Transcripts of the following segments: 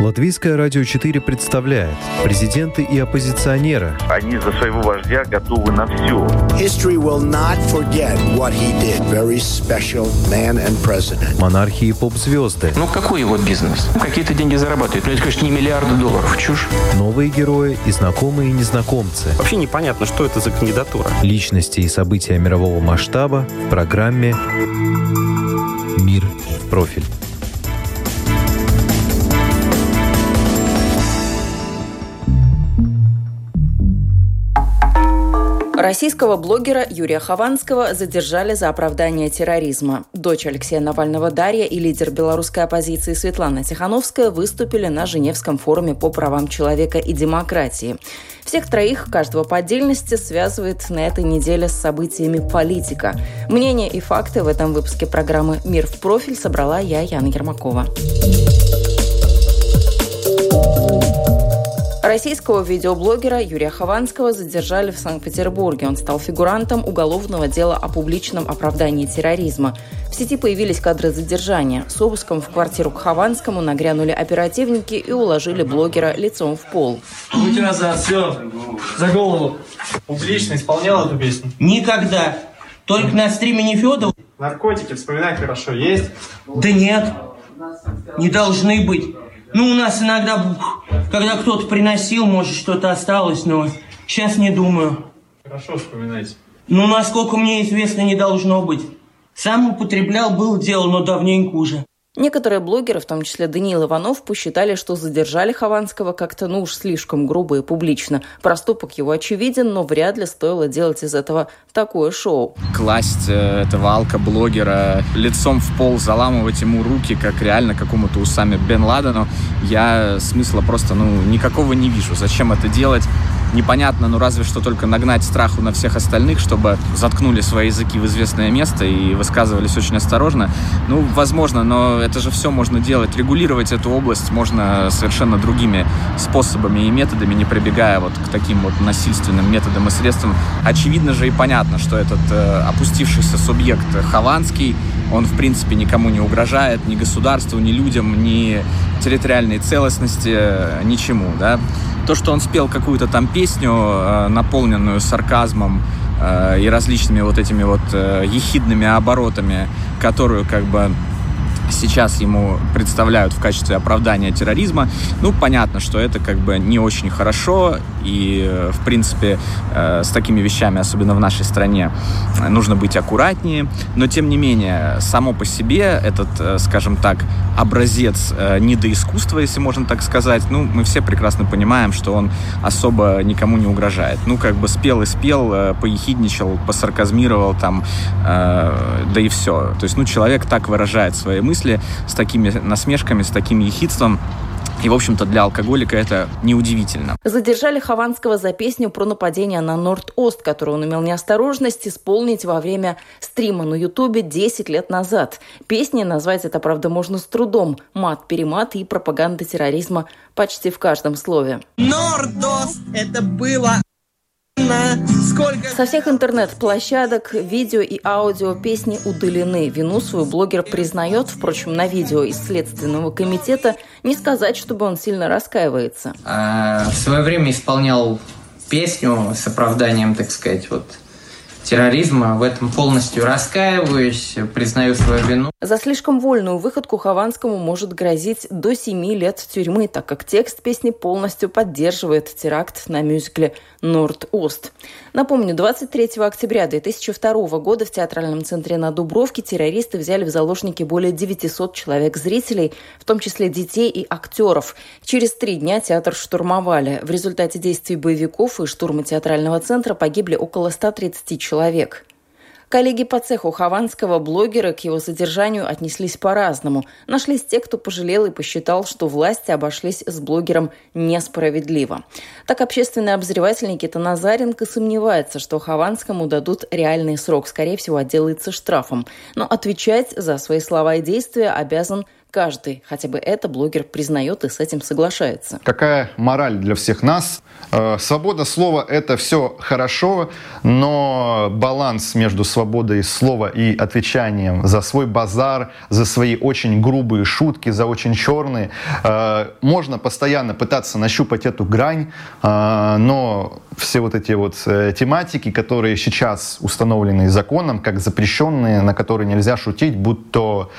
Латвийское радио 4 представляет президенты и оппозиционеры. Они за своего вождя готовы на все. History will not forget what he did. Very special man and president. Монархи и поп-звезды. Ну какой его бизнес? Какие-то деньги зарабатывает. Ну это, конечно, не миллиарды долларов. Чушь. Новые герои и знакомые и незнакомцы. Вообще непонятно, что это за кандидатура. Личности и события мирового масштаба в программе «Мир в профиль». Российского блогера Юрия Хованского задержали за оправдание терроризма. Дочь Алексея Навального Дарья и лидер белорусской оппозиции Светлана Тихановская выступили на Женевском форуме по правам человека и демократии. Всех троих, каждого по отдельности, связывает на этой неделе с событиями политика. Мнения и факты в этом выпуске программы «Мир в профиль» собрала я, Яна Ермакова. Российского видеоблогера Юрия Хованского задержали в Санкт-Петербурге. Он стал фигурантом уголовного дела о публичном оправдании терроризма. В сети появились кадры задержания. С обыском в квартиру к Хованскому нагрянули оперативники и уложили блогера лицом в пол. Руки назад, все, за голову. Публично исполнял эту песню? Никогда. Только на стриме не Федор. Наркотики, вспоминай хорошо, есть? Да нет. Не должны быть. Ну, у нас иногда, когда кто-то приносил, может, что-то осталось, но сейчас не думаю. Хорошо вспоминайте. Ну, насколько мне известно, не должно быть. Сам употреблял, был дело, но давненько уже. Некоторые блогеры, в том числе Даниил Иванов, посчитали, что задержали Хованского как-то, ну уж слишком грубо и публично. Проступок его очевиден, но вряд ли стоило делать из этого такое шоу. Класть э, этого алка-блогера лицом в пол, заламывать ему руки, как реально какому-то Усаме Бен Ладену, я смысла просто, ну, никакого не вижу. Зачем это делать? Непонятно, ну разве что только нагнать страху на всех остальных, чтобы заткнули свои языки в известное место и высказывались очень осторожно. Ну, возможно, но это же все можно делать. Регулировать эту область можно совершенно другими способами и методами, не прибегая вот к таким вот насильственным методам и средствам. Очевидно же и понятно, что этот э, опустившийся субъект Хованский, он в принципе никому не угрожает, ни государству, ни людям, ни территориальной целостности, э, ничему, да то, что он спел какую-то там песню, э, наполненную сарказмом э, и различными вот этими вот э, ехидными оборотами, которую как бы сейчас ему представляют в качестве оправдания терроризма, ну, понятно, что это как бы не очень хорошо, и, э, в принципе, э, с такими вещами, особенно в нашей стране, нужно быть аккуратнее, но, тем не менее, само по себе этот, э, скажем так, образец недоискусства, если можно так сказать, ну, мы все прекрасно понимаем, что он особо никому не угрожает. Ну, как бы спел и спел, поехидничал, посарказмировал там, да и все. То есть, ну, человек так выражает свои мысли, мысли, с такими насмешками, с таким ехидством. И, в общем-то, для алкоголика это неудивительно. Задержали Хованского за песню про нападение на Норд-Ост, которую он имел неосторожность исполнить во время стрима на Ютубе 10 лет назад. Песни назвать это, правда, можно с трудом. Мат-перемат и пропаганда терроризма почти в каждом слове. Норд-Ост – это было Сколько... Со всех интернет-площадок видео и аудио песни удалены. Вину свою блогер признает, впрочем, на видео из Следственного комитета не сказать, чтобы он сильно раскаивается. А, в свое время исполнял песню с оправданием, так сказать, вот терроризма. В этом полностью раскаиваюсь, признаю свою вину. За слишком вольную выходку Хованскому может грозить до 7 лет тюрьмы, так как текст песни полностью поддерживает теракт на мюзикле «Норд-Ост». Напомню, 23 октября 2002 года в театральном центре на Дубровке террористы взяли в заложники более 900 человек-зрителей, в том числе детей и актеров. Через три дня театр штурмовали. В результате действий боевиков и штурма театрального центра погибли около 130 человек человек. Коллеги по цеху Хованского, блогеры, к его содержанию отнеслись по-разному. Нашлись те, кто пожалел и посчитал, что власти обошлись с блогером несправедливо. Так общественный обозреватель Никита Назаренко сомневается, что Хованскому дадут реальный срок. Скорее всего, отделается штрафом. Но отвечать за свои слова и действия обязан Каждый, хотя бы это блогер признает и с этим соглашается. Какая мораль для всех нас? Э, свобода слова – это все хорошо, но баланс между свободой слова и отвечанием за свой базар, за свои очень грубые шутки, за очень черные, э, можно постоянно пытаться нащупать эту грань, э, но все вот эти вот тематики, которые сейчас установлены законом, как запрещенные, на которые нельзя шутить, будь то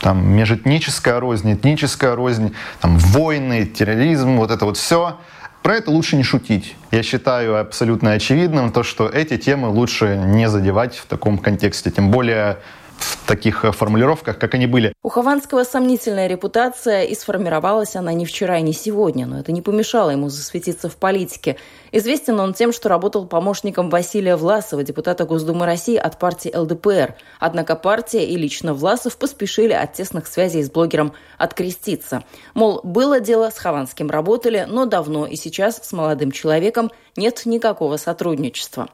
там межэтническая рознь, этническая рознь, там войны, терроризм, вот это вот все. Про это лучше не шутить. Я считаю абсолютно очевидным то, что эти темы лучше не задевать в таком контексте. Тем более в таких э, формулировках, как они были. У Хованского сомнительная репутация, и сформировалась она не вчера и не сегодня, но это не помешало ему засветиться в политике. Известен он тем, что работал помощником Василия Власова, депутата Госдумы России от партии ЛДПР. Однако партия и лично Власов поспешили от тесных связей с блогером откреститься. Мол, было дело, с Хованским работали, но давно и сейчас с молодым человеком нет никакого сотрудничества.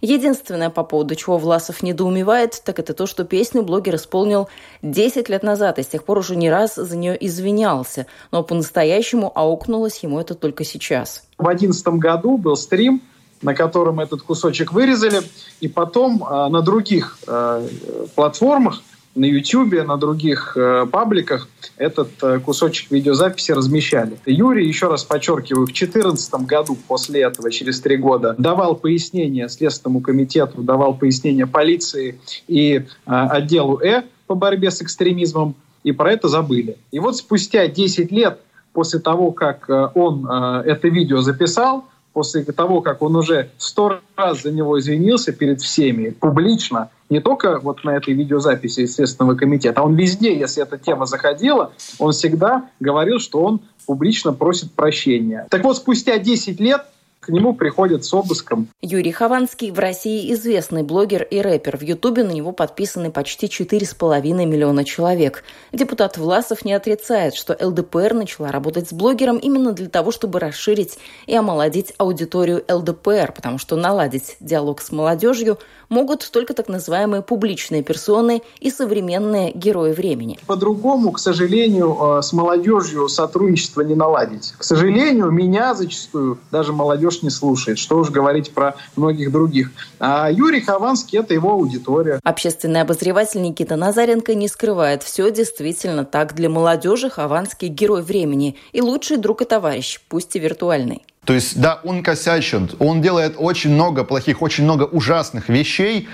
Единственное, по поводу чего Власов недоумевает, так это то, что песню блогер исполнил 10 лет назад, и с тех пор уже не раз за нее извинялся. Но по-настоящему аукнулось ему это только сейчас. В 2011 году был стрим, на котором этот кусочек вырезали, и потом э, на других э, платформах на YouTube, на других э, пабликах этот э, кусочек видеозаписи размещали. Юрий, еще раз подчеркиваю, в 2014 году после этого, через три года, давал пояснение Следственному комитету, давал пояснение полиции и э, отделу Э по борьбе с экстремизмом, и про это забыли. И вот спустя 10 лет после того, как э, он э, это видео записал, после того, как он уже сто раз за него извинился перед всеми, публично, не только вот на этой видеозаписи Следственного комитета, а он везде, если эта тема заходила, он всегда говорил, что он публично просит прощения. Так вот, спустя 10 лет к нему приходят с обыском. Юрий Хованский в России известный блогер и рэпер. В Ютубе на него подписаны почти 4,5 миллиона человек. Депутат Власов не отрицает, что ЛДПР начала работать с блогером именно для того, чтобы расширить и омолодить аудиторию ЛДПР, потому что наладить диалог с молодежью могут только так называемые публичные персоны и современные герои времени. По-другому, к сожалению, э, с молодежью сотрудничество не наладить. К сожалению, меня зачастую даже молодежь не слушает. Что уж говорить про многих других. А Юрий Хованский – это его аудитория. Общественный обозреватель Никита Назаренко не скрывает. Все действительно так. Для молодежи Хованский – герой времени и лучший друг и товарищ, пусть и виртуальный. То есть, да, он косячен, он делает очень много плохих, очень много ужасных вещей,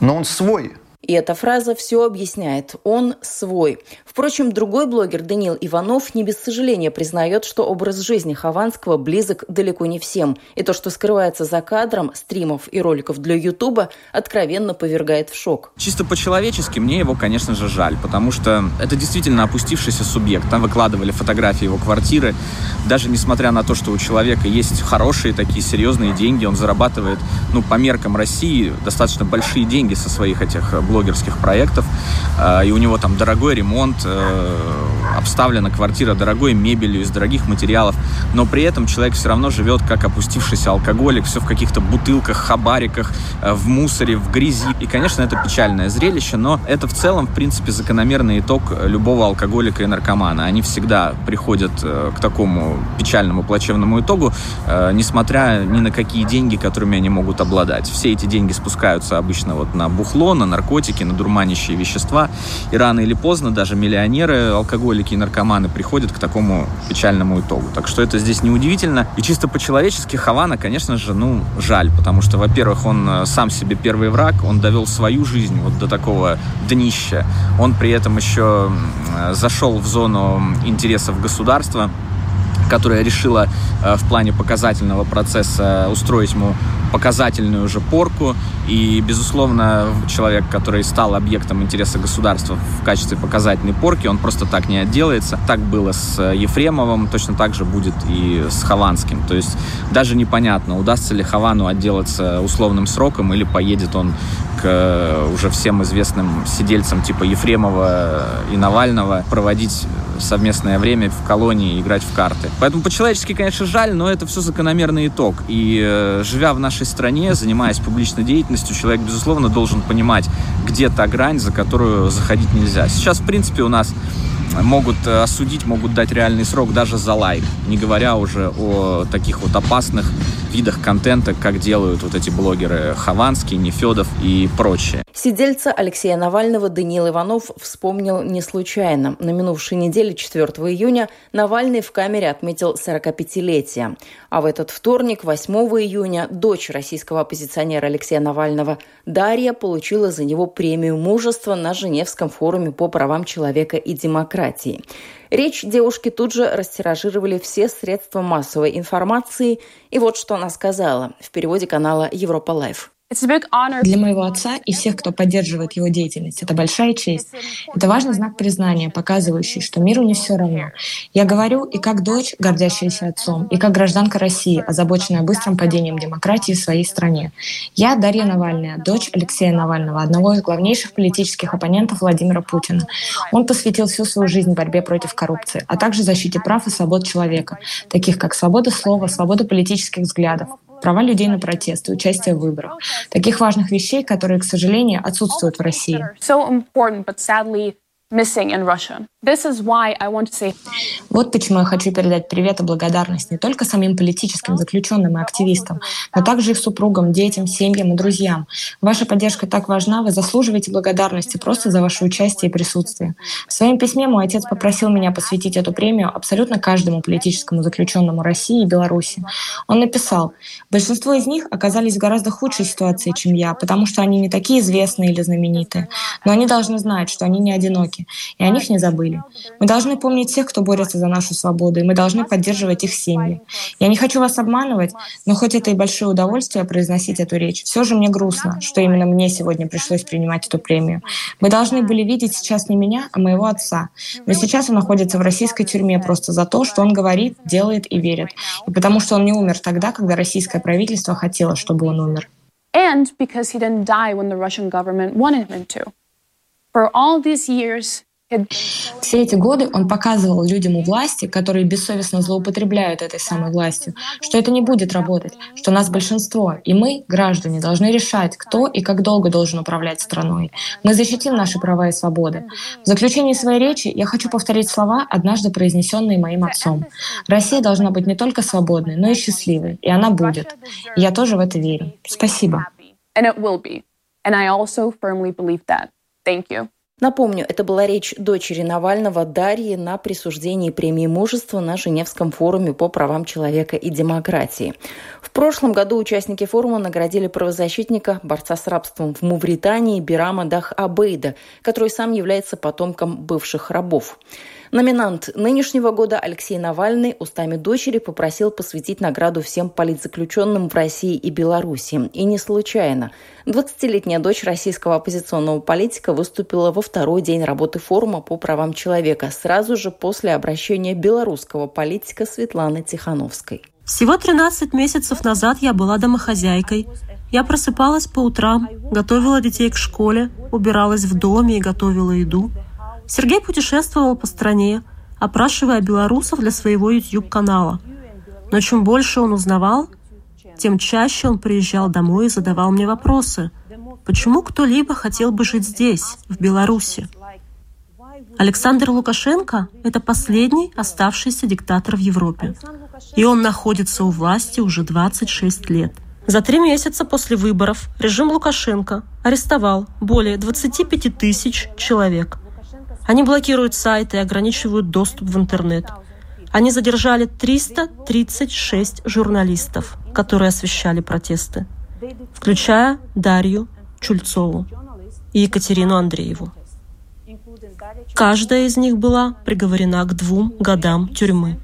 но он свой. И эта фраза все объясняет. Он свой. Впрочем, другой блогер Даниил Иванов не без сожаления признает, что образ жизни Хованского близок далеко не всем. И то, что скрывается за кадром стримов и роликов для Ютуба, откровенно повергает в шок. Чисто по-человечески мне его, конечно же, жаль, потому что это действительно опустившийся субъект. Там выкладывали фотографии его квартиры. Даже несмотря на то, что у человека есть хорошие такие серьезные деньги, он зарабатывает, ну, по меркам России, достаточно большие деньги со своих этих блогерских проектов, а, и у него там дорогой ремонт, э, обставлена квартира дорогой мебелью, из дорогих материалов, но при этом человек все равно живет как опустившийся алкоголик, все в каких-то бутылках, хабариках, э, в мусоре, в грязи. И, конечно, это печальное зрелище, но это в целом, в принципе, закономерный итог любого алкоголика и наркомана. Они всегда приходят э, к такому печальному, плачевному итогу, несмотря ни на какие деньги, которыми они могут обладать. Все эти деньги спускаются обычно вот на бухло, на наркотики, на дурманящие вещества. И рано или поздно даже миллионеры, алкоголики и наркоманы приходят к такому печальному итогу. Так что это здесь неудивительно. И чисто по-человечески Хавана, конечно же, ну, жаль, потому что, во-первых, он э, сам себе первый враг, он довел свою жизнь вот до такого днища. Он при этом еще зашел в зону интересов государства, которая решила э, в плане показательного процесса устроить ему показательную же порку. И, безусловно, человек, который стал объектом интереса государства в качестве показательной порки, он просто так не отделается. Так было с Ефремовым, точно так же будет и с Хованским. То есть даже непонятно, удастся ли Ховану отделаться условным сроком или поедет он к э, уже всем известным сидельцам типа Ефремова и Навального проводить совместное время в колонии играть в карты. Поэтому по-человечески, конечно, жаль, но это все закономерный итог. И э, живя в нашей стране, занимаясь публичной деятельностью, человек, безусловно, должен понимать, где та грань, за которую заходить нельзя. Сейчас, в принципе, у нас могут э, осудить, могут дать реальный срок даже за лайк, не говоря уже о таких вот опасных видах контента, как делают вот эти блогеры Хованский, Нефедов и прочие. Сидельца Алексея Навального Даниил Иванов вспомнил не случайно. На минувшей неделе, 4 июня, Навальный в камере отметил 45-летие. А в этот вторник, 8 июня, дочь российского оппозиционера Алексея Навального Дарья получила за него премию мужества на Женевском форуме по правам человека и демократии. Речь девушки тут же растиражировали все средства массовой информации. И вот что она сказала в переводе канала Европа Лайф. Для моего отца и всех, кто поддерживает его деятельность, это большая честь. Это важный знак признания, показывающий, что миру не все равно. Я говорю и как дочь, гордящаяся отцом, и как гражданка России, озабоченная быстрым падением демократии в своей стране. Я Дарья Навальная, дочь Алексея Навального, одного из главнейших политических оппонентов Владимира Путина. Он посвятил всю свою жизнь борьбе против коррупции, а также защите прав и свобод человека, таких как свобода слова, свобода политических взглядов, права людей на протест и участие в выборах. Таких важных вещей, которые, к сожалению, отсутствуют в России. Вот почему я хочу передать привет и благодарность не только самим политическим заключенным и активистам, но также их супругам, детям, семьям и друзьям. Ваша поддержка так важна, вы заслуживаете благодарности просто за ваше участие и присутствие. В своем письме мой отец попросил меня посвятить эту премию абсолютно каждому политическому заключенному России и Беларуси. Он написал, большинство из них оказались в гораздо худшей ситуации, чем я, потому что они не такие известные или знаменитые, но они должны знать, что они не одиноки, и о них не забыли. Мы должны помнить тех, кто борется за нашу свободу, и мы должны поддерживать их семьи. Я не хочу вас обманывать, но хоть это и большое удовольствие произносить эту речь, все же мне грустно, что именно мне сегодня пришлось принимать эту премию. Мы должны были видеть сейчас не меня, а моего отца. Но сейчас он находится в российской тюрьме просто за то, что он говорит, делает и верит. И потому что он не умер тогда, когда российское правительство хотело, чтобы он умер. And because he didn't die when the Russian government wanted him to. Все эти годы он показывал людям у власти, которые бессовестно злоупотребляют этой самой властью, что это не будет работать, что нас большинство, и мы, граждане, должны решать, кто и как долго должен управлять страной. Мы защитим наши права и свободы. В заключении своей речи я хочу повторить слова, однажды произнесенные моим отцом. Россия должна быть не только свободной, но и счастливой, и она будет. И я тоже в это верю. Спасибо. Thank you. Напомню, это была речь дочери Навального Дарьи на присуждении премии мужества на Женевском форуме по правам человека и демократии. В прошлом году участники форума наградили правозащитника, борца с рабством в Мавритании Бирама Дах Абейда, который сам является потомком бывших рабов. Номинант нынешнего года Алексей Навальный устами дочери попросил посвятить награду всем политзаключенным в России и Беларуси. И не случайно. 20-летняя дочь российского оппозиционного политика выступила во второй день работы форума по правам человека, сразу же после обращения белорусского политика Светланы Тихановской. Всего 13 месяцев назад я была домохозяйкой. Я просыпалась по утрам, готовила детей к школе, убиралась в доме и готовила еду – Сергей путешествовал по стране, опрашивая белорусов для своего YouTube-канала. Но чем больше он узнавал, тем чаще он приезжал домой и задавал мне вопросы. Почему кто-либо хотел бы жить здесь, в Беларуси? Александр Лукашенко – это последний оставшийся диктатор в Европе. И он находится у власти уже 26 лет. За три месяца после выборов режим Лукашенко арестовал более 25 тысяч человек – они блокируют сайты и ограничивают доступ в интернет. Они задержали 336 журналистов, которые освещали протесты, включая Дарью Чульцову и Екатерину Андрееву. Каждая из них была приговорена к двум годам тюрьмы.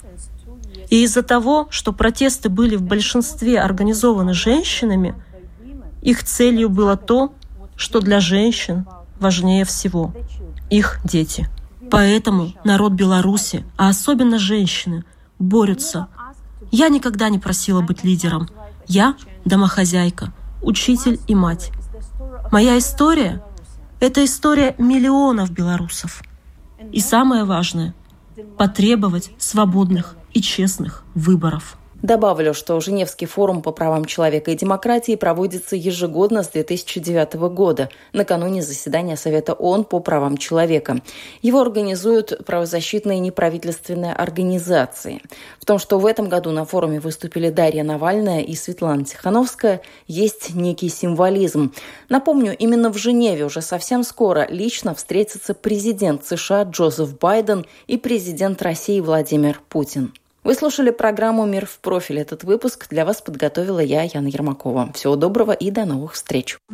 И из-за того, что протесты были в большинстве организованы женщинами, их целью было то, что для женщин важнее всего их дети. Поэтому народ Беларуси, а особенно женщины, борются. Я никогда не просила быть лидером. Я домохозяйка, учитель и мать. Моя история — это история миллионов белорусов. И самое важное — потребовать свободных и честных выборов. Добавлю, что Женевский форум по правам человека и демократии проводится ежегодно с 2009 года, накануне заседания Совета ООН по правам человека. Его организуют правозащитные неправительственные организации. В том, что в этом году на форуме выступили Дарья Навальная и Светлана Тихановская, есть некий символизм. Напомню, именно в Женеве уже совсем скоро лично встретятся президент США Джозеф Байден и президент России Владимир Путин. Вы слушали программу «Мир в профиль». Этот выпуск для вас подготовила я, Яна Ермакова. Всего доброго и до новых встреч.